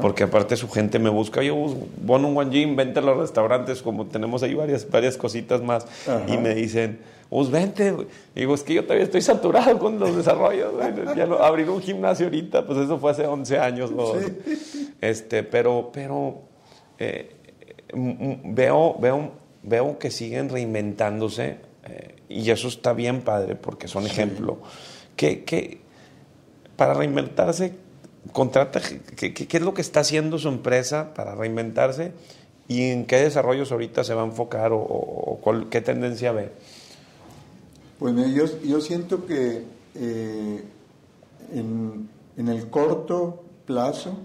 porque aparte su gente me busca, yo, bueno, un Gym, vente a los restaurantes, como tenemos ahí varias, varias cositas más, y me dicen, pues vente, y digo, es que yo todavía estoy saturado con los desarrollos, ya lo, abrir un gimnasio ahorita, pues eso fue hace 11 años, este, pero, pero eh, veo, veo, veo que siguen reinventándose, eh, y eso está bien padre porque son ejemplo. Que, para reinventarse, contrata, ¿qué, ¿qué, es lo que está haciendo su empresa para reinventarse y en qué desarrollos ahorita se va a enfocar o, qué tendencia ve? Pues yo, yo siento que eh, en, en, el corto plazo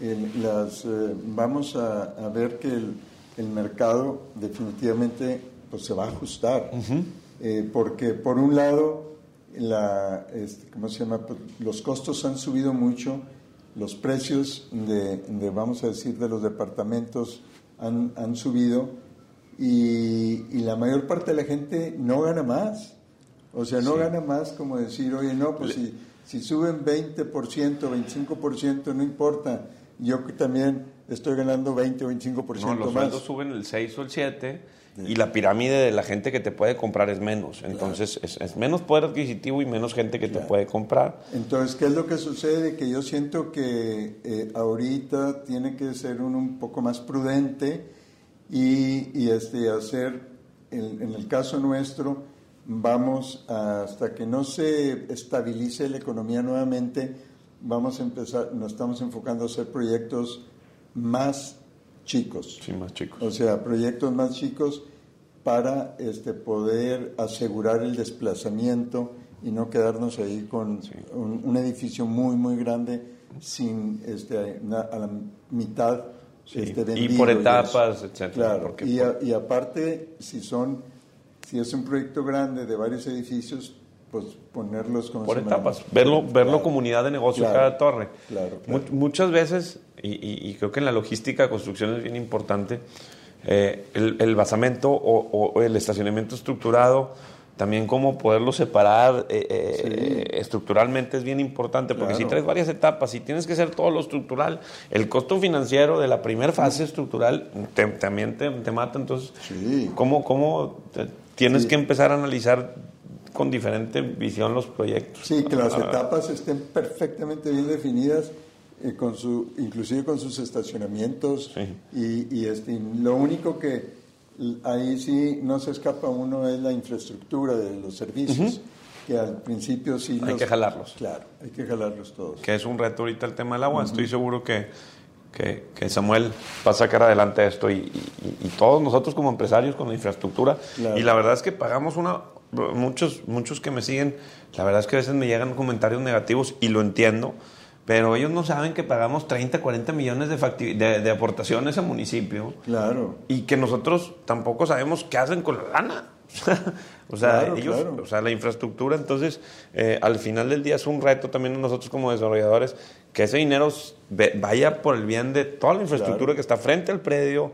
las, eh, vamos a, ver que el, el mercado definitivamente pues, se va a ajustar. Eh, porque por un lado, la, este, ¿cómo se llama? Pues, los costos han subido mucho, los precios de, vamos a decir, de los departamentos han, han subido y, y, la mayor parte de la gente no gana más. O sea, no gana más como decir, oye, no, pues si, si suben 20%, 25%, no importa. Yo también estoy ganando 20 o 25% no, los más. suben el 6 o el 7 y la pirámide de la gente que te puede comprar es menos. Entonces es, menos poder adquisitivo y menos gente que te puede comprar. Entonces, ¿qué es lo que sucede? Que yo siento que eh, ahorita tiene que ser uno un poco más prudente y, y este, hacer, en, en, el caso nuestro, vamos hasta que no se estabilice la economía nuevamente, vamos a empezar, nos estamos enfocando a hacer proyectos más chicos. Sí, más chicos. O sea, proyectos más chicos para este, poder asegurar el desplazamiento y no quedarnos ahí con un, edificio muy, muy grande sin este, a la mitad este, Y por etapas, etcétera. Claro, y, y, aparte, si son, si es un proyecto grande de varios edificios, pues ponerlos como por etapas, verlo, verlo comunidad de negocio cada torre. Claro, Muchas veces y, creo que en la logística de construcción es bien importante, eh, el, basamento o, el estacionamiento estructurado, también cómo poderlo separar eh, eh, estructuralmente es bien importante, porque si traes varias etapas y tienes que hacer todo lo estructural, el costo financiero de la primera fase estructural también te, mata, entonces, ¿cómo, cómo tienes que empezar a analizar con diferente visión los proyectos? Sí, que las ah. etapas estén perfectamente bien definidas eh, con su, inclusive con sus estacionamientos y, y, este, lo único que ahí sí no se escapa uno es la infraestructura de los servicios. Que al principio sí. Hay que jalarlos. Claro, hay que jalarlos todos. Que es un reto ahorita el tema del agua. Estoy seguro que, que, que, Samuel va a sacar adelante esto y, y, todos nosotros como empresarios con la infraestructura. Y la verdad es que pagamos una. Muchos, muchos que me siguen, la verdad es que a veces me llegan comentarios negativos y lo entiendo pero ellos no saben que pagamos 30, 40 millones de, de, aportaciones al municipio. Claro. Y que nosotros tampoco sabemos qué hacen con la lana. o sea, ellos, o sea, la infraestructura, entonces, eh, al final del día es un reto también nosotros como desarrolladores que ese dinero vaya por el bien de toda la infraestructura que está frente al predio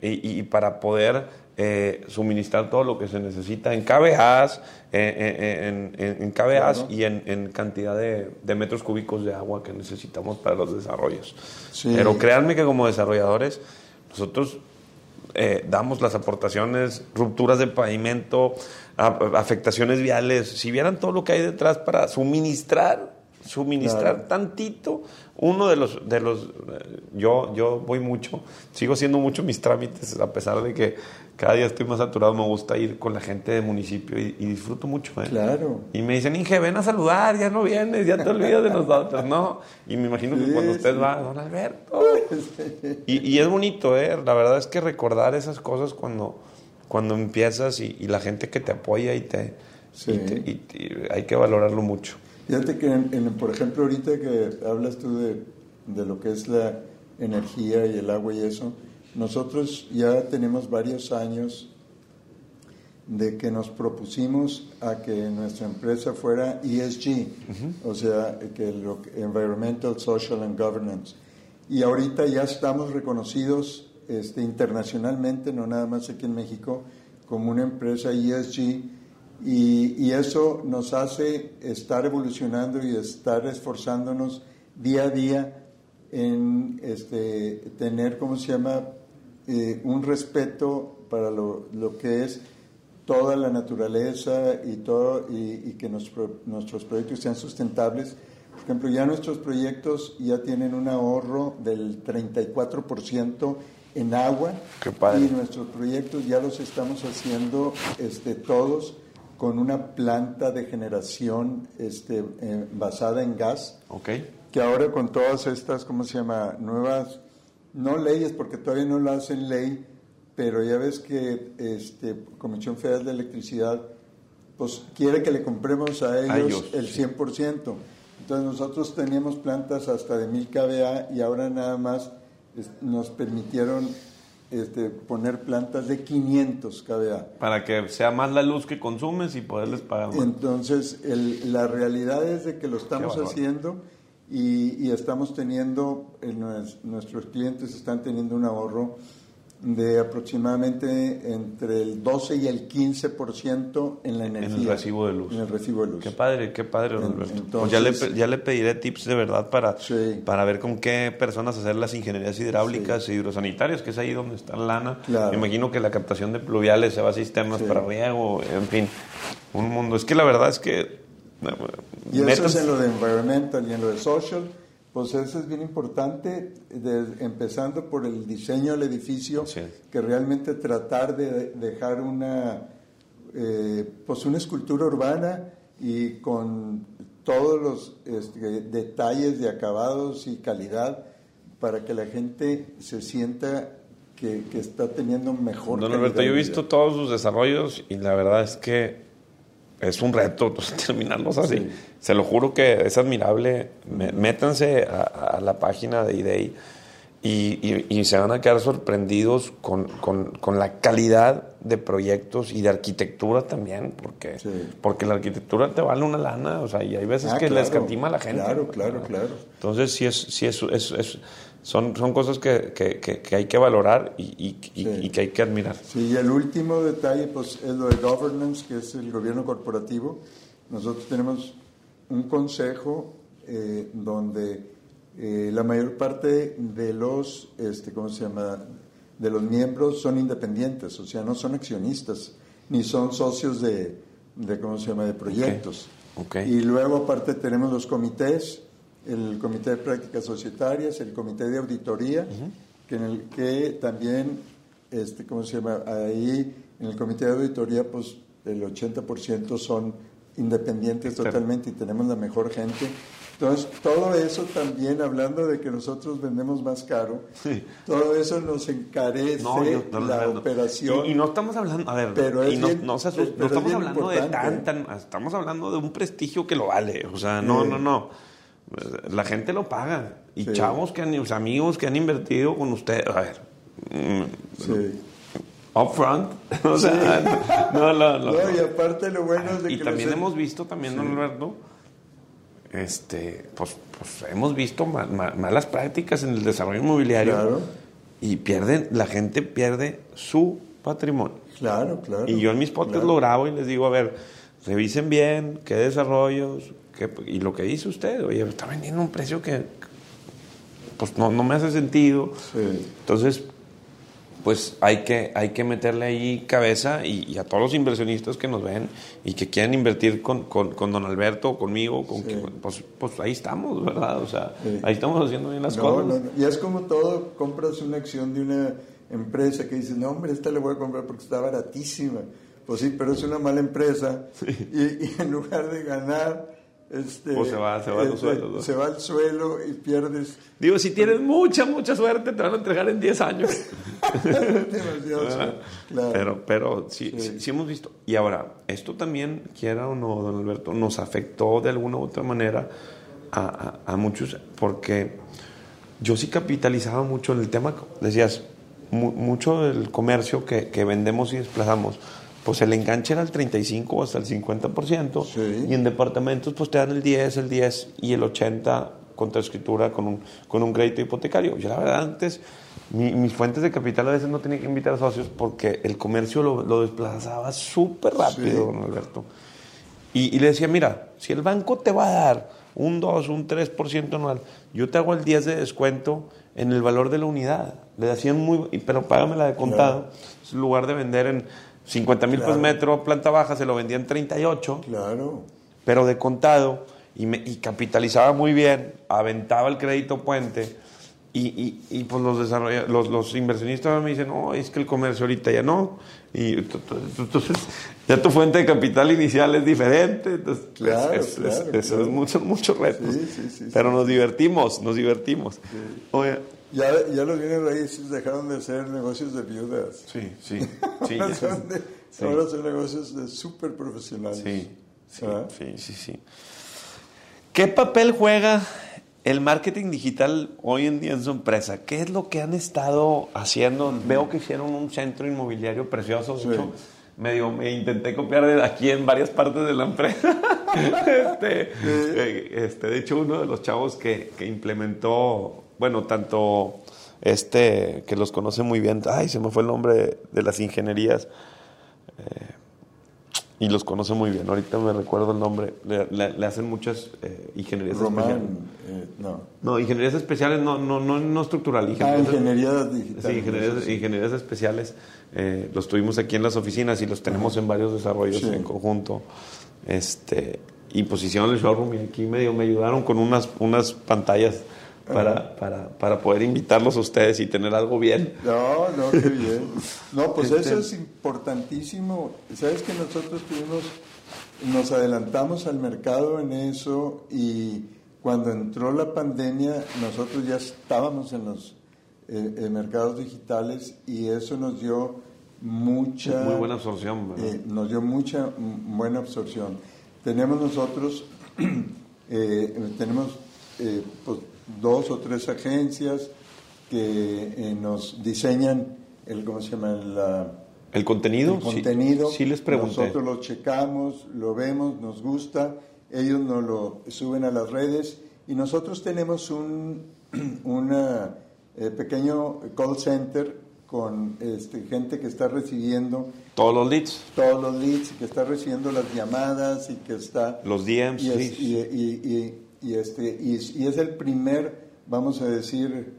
y, y para poder eh, suministrar todo lo que se necesita en KBAs, en, en, y en, cantidad de, metros cúbicos de agua que necesitamos para los desarrollos. Pero créanme que como desarrolladores, nosotros eh, damos las aportaciones, rupturas de pavimento, afectaciones viales, si vieran todo lo que hay detrás para suministrar suministrar tantito. Uno de los, de los eh, yo, yo voy mucho, sigo haciendo mucho mis trámites, a pesar de que cada día estoy más saturado, me gusta ir con la gente del municipio y, disfruto mucho. ¿eh? Claro. Y me dicen, Inge, ven a saludar, ya no vienes, ya te olvidas de nosotros, ¿no? Y me imagino que cuando usted va, don Alberto. Y, y, es bonito, ¿eh? La verdad es que recordar esas cosas cuando, cuando empiezas y, la gente que te apoya y te, y hay que valorarlo mucho. Fíjate que, por ejemplo, ahorita que hablas tú de, de, lo que es la energía y el agua y eso, nosotros ya tenemos varios años de que nos propusimos a que nuestra empresa fuera ESG, o sea, que lo, Environmental, Social and Governance. Y ahorita ya estamos reconocidos este, internacionalmente, no nada más aquí en México, como una empresa ESG Y, y, eso nos hace estar evolucionando y estar esforzándonos día a día en este, tener, ¿cómo se llama?, eh, un respeto para lo, lo, que es toda la naturaleza y, todo, y, y que nuestros proyectos sean sustentables. Por ejemplo, ya nuestros proyectos ya tienen un ahorro del 34% en agua y nuestros proyectos ya los estamos haciendo este, todos con una planta de generación este, eh, basada en gas. Okay. Que ahora con todas estas, ¿cómo se llama? Nuevas, no leyes, porque todavía no la hacen ley, pero ya ves que este, Comisión Federal de Electricidad pues quiere que le compremos a ellos, el 100%. Entonces nosotros teníamos plantas hasta de 1000 kVA y ahora nada más nos permitieron este, poner plantas de 500 kVA. Para que sea más la luz que consumes y poderles pagar más. Entonces, la realidad es de que lo estamos haciendo y, y, estamos teniendo, nuestros clientes están teniendo un ahorro de aproximadamente entre el 12 y el 15% en la energía. En el recibo de luz. En el recibo de luz. Qué padre, qué padre, pues ya, le, ya le pediré tips de verdad para, para ver con qué personas hacer las ingenierías hidráulicas y hidrosanitarias, que es ahí donde está la lana. Me imagino que la captación de pluviales se va a sistemas para riego, en fin, un mundo. Es que la verdad es que... Y eso es en lo de environmental y en lo de social. Pues eso es bien importante, empezando por el diseño del edificio, que realmente tratar de dejar una, eh, pues una escultura urbana y con todos los este, detalles de acabados y calidad para que la gente se sienta que, está teniendo mejor. Don Alberto, yo he visto todos sus desarrollos y la verdad es que es un reto terminarlos así. Se lo juro que es admirable. Métanse a, la página de IDEI y, y, se van a quedar sorprendidos con, con, con, la calidad de proyectos y de arquitectura también, porque, porque la arquitectura te vale una lana, o sea, y hay veces ah, que le escatima a la gente. Claro, claro, claro. Entonces, sí, es, sí es, es son, son cosas que, que, que, hay que valorar y, y, que hay que admirar. Sí, y el último detalle pues, es lo de governance, que es el gobierno corporativo. Nosotros tenemos un consejo eh, donde eh, la mayor parte de los, este, ¿cómo se llama?, de los miembros son independientes, o sea, no son accionistas, ni son socios de, de ¿cómo se llama?, de proyectos. Y luego aparte tenemos los comités, el Comité de Prácticas Societarias, el Comité de Auditoría, que en el que también, este, ¿cómo se llama? Ahí, en el Comité de Auditoría, pues el 80% son independientes totalmente y tenemos la mejor gente. Entonces, todo eso también, hablando de que nosotros vendemos más caro, todo eso nos encarece la operación. Y, no estamos hablando, a ver, pero no, no, estamos hablando de tan, tan, estamos hablando de un prestigio que lo vale, o sea, no, no, no la gente lo paga. Y chavos que han, amigos que han invertido con usted, a ver, mm, sí. upfront, o sea, no, no, no, y aparte lo bueno es de y también hemos visto, también, don Alberto, este, pues, pues hemos visto malas prácticas en el desarrollo inmobiliario claro. y pierden, la gente pierde su patrimonio. Claro, claro. Y yo en mis podcasts lo grabo y les digo, a ver, revisen bien qué desarrollos, y lo que dice usted, oye, está vendiendo un precio que pues no, no me hace sentido. Entonces, pues hay que, hay que meterle ahí cabeza y, a todos los inversionistas que nos ven y que quieren invertir con, con, don Alberto, conmigo, con pues, pues, ahí estamos, ¿verdad? O sea, ahí estamos haciendo bien las cosas. Y es como todo, compras una acción de una empresa que dices, no, hombre, esta le voy a comprar porque está baratísima. Pues sí, pero es una mala empresa. y en lugar de ganar este, o se va, se va al este, suelo. Se va al suelo y pierdes. Digo, si tienes mucha, mucha suerte, te van a entregar en 10 años. Claro. Pero, pero sí, sí. hemos visto. Y ahora, esto también, quiera o no, don Alberto, nos afectó de alguna u otra manera a, a, muchos, porque yo sí capitalizaba mucho en el tema, decías, mucho del comercio que, que vendemos y desplazamos pues el enganche era el 35 o hasta el 50%, y en departamentos pues te dan el 10, el 10 y el 80 contra escritura con un, con un crédito hipotecario. Yo la verdad antes mis fuentes de capital a veces no tenían que invitar a socios porque el comercio lo, desplazaba súper rápido, don Alberto. Y, le decía, mira, si el banco te va a dar un 2, un 3% anual, yo te hago el 10 de descuento en el valor de la unidad. Le hacían muy, pero págamela de contado. En lugar de vender en 50 mil pesos metro, planta baja, se lo vendía en 38. Claro. Pero de contado, y, me, y capitalizaba muy bien, aventaba el crédito puente y, y, y pues los, los, los, inversionistas me dicen, no, es que el comercio ahorita ya no. Y entonces ya tu fuente de capital inicial es diferente. Entonces, claro, es, claro, es, mucho, mucho retos. Sí, sí, pero nos divertimos, nos divertimos. Oye, ya, ya los bienes raíces dejaron de ser negocios de viudas. Sí, sí. sí ahora, son de, ahora, son negocios de súper profesionales. Sí, sí, sí, sí, sí. ¿Qué papel juega el marketing digital hoy en día en su empresa, ¿qué es lo que han estado haciendo? Veo que hicieron un centro inmobiliario precioso. De hecho, medio, me intenté copiar de aquí en varias partes de la empresa. este, eh, este, de hecho, uno de los chavos que, que, implementó, bueno, tanto este, que los conoce muy bien, ay, se me fue el nombre de, las ingenierías. Eh, y los conoce muy bien. Ahorita me recuerdo el nombre. Le, hacen muchas eh, ingenierías especiales. Eh, no. No, ingenierías especiales, no, no, no, no estructural. ah, ingenierías digitales. Sí, ingenierías, ingenierías especiales. Eh, los tuvimos aquí en las oficinas y los tenemos en varios desarrollos en conjunto. Este, y pues hicieron el showroom y aquí medio me ayudaron con unas, unas pantallas para, para, para, poder invitarlos a ustedes y tener algo bien. No, no, qué bien. No, pues eso es importantísimo. Sabes que nosotros tuvimos, nos adelantamos al mercado en eso y cuando entró la pandemia nosotros ya estábamos en los eh, mercados digitales y eso nos dio mucha... Muy buena absorción. Eh, nos dio mucha buena absorción. Tenemos nosotros, eh, tenemos pues, dos o tres agencias que eh, nos diseñan el, ¿cómo se llama? el contenido. El contenido. Sí, les pregunté. Nosotros lo checamos, lo vemos, nos gusta, ellos nos lo suben a las redes y nosotros tenemos un una, eh, pequeño call center con este, gente que está recibiendo todos los leads todos los leads que está recibiendo las llamadas y que está los DMs y, y, este, y, es el primer, vamos a decir,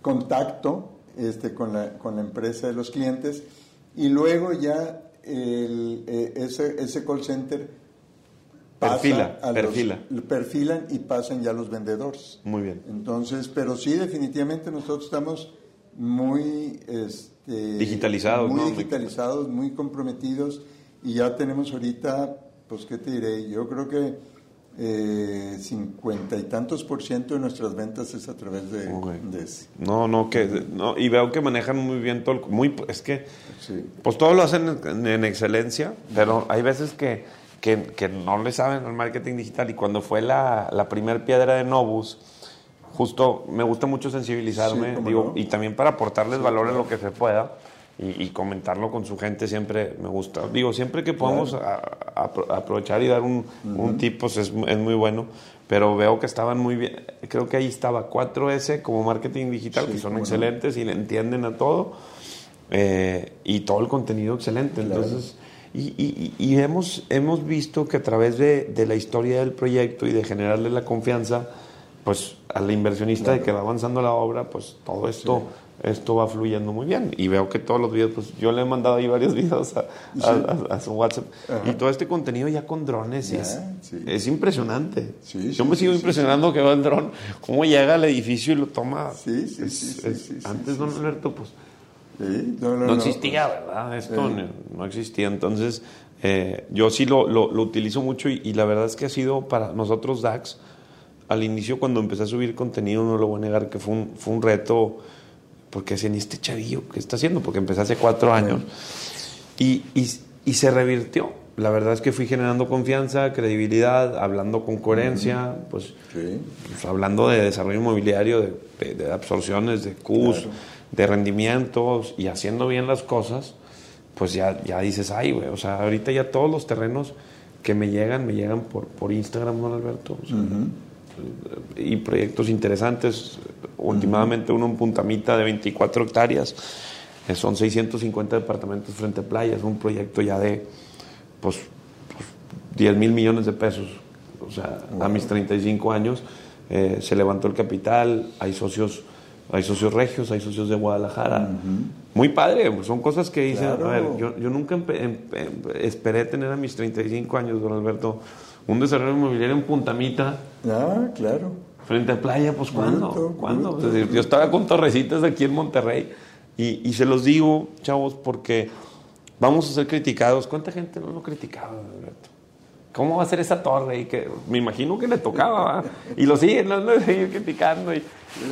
contacto este, con, la, con la empresa de los clientes y luego ya el, eh, ese, ese call center perfila, perfila. perfilan y pasan ya los vendedores. Muy bien. Entonces, pero sí, definitivamente nosotros estamos muy este, digitalizados, muy digitalizados, muy comprometidos y ya tenemos ahorita, pues, ¿qué te diré? Yo creo que eh, cincuenta y tantos por ciento de nuestras ventas es a través de, No, no, que no, y veo que manejan muy bien todo, muy, es que, pues todo lo hacen en, excelencia, pero hay veces que, que, no le saben al marketing digital y cuando fue la, la primer piedra de Novus, justo me gusta mucho sensibilizarme, digo, y también para aportarles valor en lo que se pueda y, comentarlo con su gente siempre me gusta. Digo, siempre que podamos aprovechar y dar un, un tip, pues es, es, muy bueno. Pero veo que estaban muy bien. Creo que ahí estaba 4S como marketing digital, que son excelentes y le entienden a todo. Eh, y todo el contenido excelente. Entonces, y, y, y, hemos, hemos visto que a través de, de, la historia del proyecto y de generarle la confianza, pues al inversionista de que va avanzando la obra, pues todo esto esto va fluyendo muy bien. Y veo que todos los videos, pues yo le he mandado ahí varios videos a, su WhatsApp. Y todo este contenido ya con drones es, es, impresionante. yo me sigo impresionando que va el dron, cómo llega al edificio y lo toma. Sí, sí, sí. antes, don Alberto, pues no, existía, ¿verdad? Esto no, existía. Entonces, eh, yo sí lo, lo, utilizo mucho y, y, la verdad es que ha sido para nosotros DAX, al inicio cuando empecé a subir contenido, no lo voy a negar que fue un, fue un reto porque decían, ¿y este chavillo qué está haciendo? Porque empecé hace cuatro años. Y, y, se revirtió. La verdad es que fui generando confianza, credibilidad, hablando con coherencia, pues, pues, hablando de desarrollo inmobiliario, de, absorciones, de CUS, de rendimientos y haciendo bien las cosas, pues ya, ya dices, ay, güey, o sea, ahorita ya todos los terrenos que me llegan, me llegan por, por Instagram, ¿no, Alberto? Y proyectos interesantes. Últimamente uno en Puntamita de 24 hectáreas, eh, son 650 departamentos frente a playa, es un proyecto ya de pues, 10 mil millones de pesos. O sea, a mis 35 años eh, se levantó el capital, hay socios, hay socios regios, hay socios de Guadalajara. Muy padre, pues, son cosas que dicen, a ver, yo, yo nunca esperé tener a mis 35 años, don Alberto, un desarrollo inmobiliario en Puntamita. Ah, claro. Frente a playa, pues ¿cuándo? ¿Cuándo? yo estaba con torrecitas aquí en Monterrey y, y, se los digo, chavos, porque vamos a ser criticados. ¿Cuánta gente no lo criticaba, Alberto? ¿Cómo va a ser esa torre? Y que me imagino que le tocaba, y lo siguen, no, seguir criticando. Y,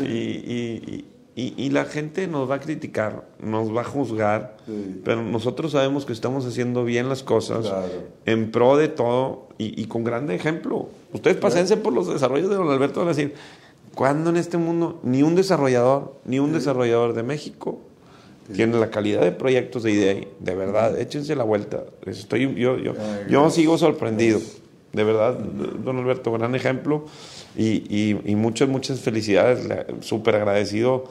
y, y, la gente nos va a criticar, nos va a juzgar, pero nosotros sabemos que estamos haciendo bien las cosas en pro de todo y, con grande ejemplo. Ustedes pasense por los desarrollos de don Alberto van a decir, ¿cuándo en este mundo ni un desarrollador, ni un desarrollador de México tiene la calidad de proyectos de IDEI? De verdad, échense la vuelta. Estoy, yo, yo, yo sigo sorprendido. De verdad, don Alberto, gran ejemplo. Y, y, muchas, muchas felicidades. Súper agradecido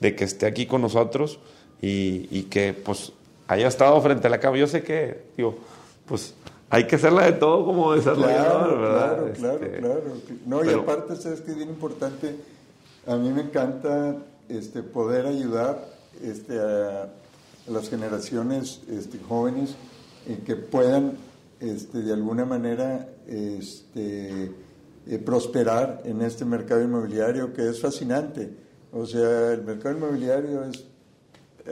de que esté aquí con nosotros y, y, que pues haya estado frente a la cámara. Yo sé que, digo, pues hay que hacerla de todo como desarrollador, claro, ¿verdad? Claro, claro, este, claro. No, y aparte, sabes que es bien importante, a mí me encanta este, poder ayudar este, a, las generaciones este, jóvenes que puedan este, de alguna manera este, eh, prosperar en este mercado inmobiliario que es fascinante. O sea, el mercado inmobiliario es,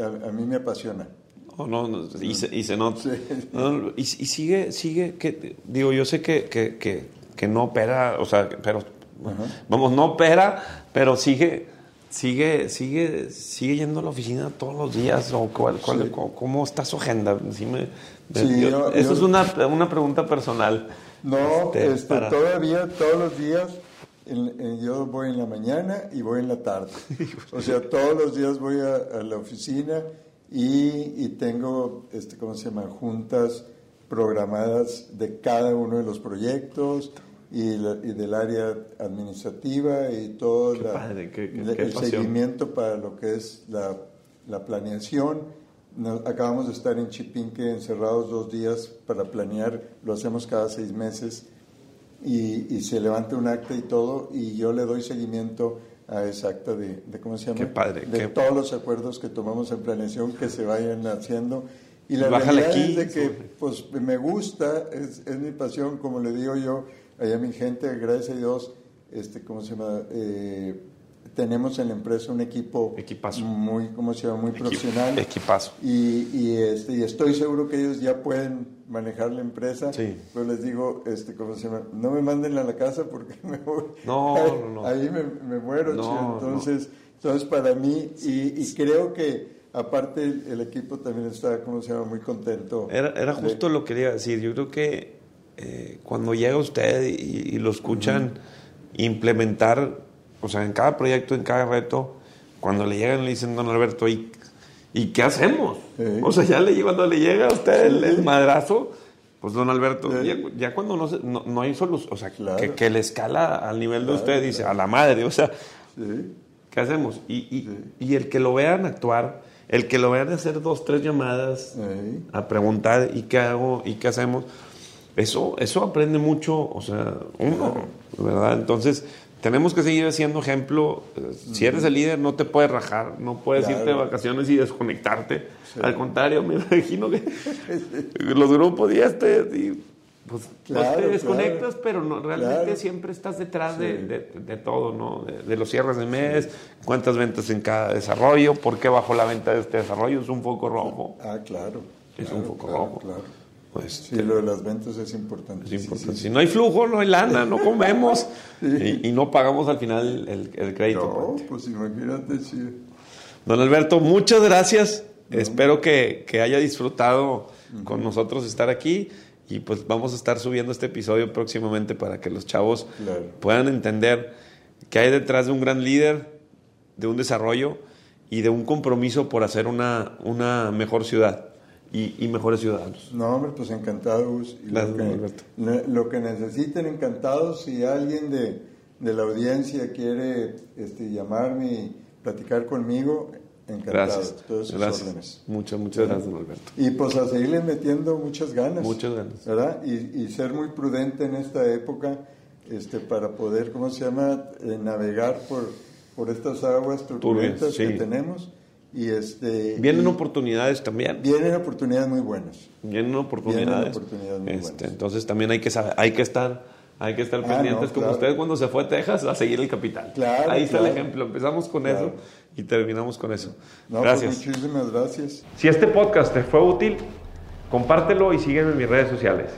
a, mí me apasiona. Oh, no, y, se, y se nota. y, sigue, sigue, que, digo, yo sé que, que, que, no opera, o sea, pero, vamos, no opera, pero sigue, sigue, sigue, sigue yendo a la oficina todos los días, o cuál, cómo está su agenda. Eso es una, una pregunta personal. No, este, este todavía, todos los días yo voy en la mañana y voy en la tarde. O sea, todos los días voy a, la oficina y, tengo, este, ¿cómo se llama? Juntas programadas de cada uno de los proyectos y, del área administrativa y todo el seguimiento para lo que es la, la planeación. Acabamos de estar en Chipinque encerrados dos días para planear, lo hacemos cada seis meses y, se levanta un acta y todo, y yo le doy seguimiento a esa acta de, ¿cómo se llama? padre, de todos los acuerdos que tomamos en planeación que se vayan haciendo. Y la realidad es de que pues, me gusta, es, es, mi pasión, como le digo yo allá a mi gente, gracias a Dios, este, ¿cómo se llama? Eh, tenemos en la empresa un equipo muy, ¿cómo se llama? Muy profesional. Equipazo. Y, y, este, y estoy seguro que ellos ya pueden manejar la empresa. Sí. Pero les digo, este, ¿cómo se llama? No me manden a la casa porque me voy. No, no, no. Ahí me, me muero, entonces, entonces, para mí, y, y creo que aparte el equipo también está, ¿cómo se llama? Muy contento. Era, era justo lo que quería decir. Yo creo que eh, cuando llega usted y, lo escuchan implementar o sea, en cada proyecto, en cada reto, cuando le llegan le dicen, don Alberto, ¿y, ¿y qué hacemos? O sea, ya le, cuando le llega a usted el, madrazo, pues don Alberto, ya, cuando no, no, hay solución, o sea, que, que, le escala al nivel de usted, dice, a la madre, o sea, ¿qué hacemos? Y, y, y, el que lo vean actuar, el que lo vean hacer dos, tres llamadas a preguntar, ¿y qué hago? ¿Y qué hacemos? Eso, eso aprende mucho, o sea, uno, ¿verdad? Entonces, tenemos que seguir siendo ejemplo. Si eres el líder, no te puedes rajar, no puedes irte de vacaciones y desconectarte. Al contrario, me imagino que los grupos ya te, pues, pues te desconectas, pero no, realmente siempre estás detrás de, todo, ¿no? De, los cierres de mes, cuántas ventas en cada desarrollo, por qué bajo la venta de este desarrollo, es un foco rojo. Ah, claro. Es un foco rojo. Claro. Pues, sí, lo de las ventas es importante. si no hay flujo, no hay lana, no comemos y, no pagamos al final el, crédito. No, pues imagínate, sí. Don Alberto, muchas gracias. Espero que, haya disfrutado con nosotros estar aquí y pues vamos a estar subiendo este episodio próximamente para que los chavos puedan entender que hay detrás de un gran líder, de un desarrollo y de un compromiso por hacer una, una mejor ciudad y, mejores ciudadanos. No, hombre, pues encantados. lo, que, lo, que necesiten, encantados. Si alguien de, de la audiencia quiere este, llamarme y platicar conmigo, encantado. Gracias. Todas sus gracias. órdenes. Muchas, muchas gracias, don Alberto. Y pues a seguirle metiendo muchas ganas. Muchas ganas. ¿Verdad? Y, y ser muy prudente en esta época este, para poder, ¿cómo se llama?, Eh, navegar por, por estas aguas turbulentas sí. que tenemos. Y este, Vienen y oportunidades también. vienen oportunidades muy buenas. Vienen oportunidades. Vienen oportunidades muy Este, buenas. entonces también hay que saber, hay que estar, hay que estar Ah, pendientes no, como claro. usted cuando se fue a Texas a seguir el capital. Claro, Ahí está claro. el ejemplo. Empezamos con Claro. eso y terminamos con eso. No, Gracias. Pues muchísimas gracias. Si este podcast te fue útil, compártelo y sígueme en mis redes sociales.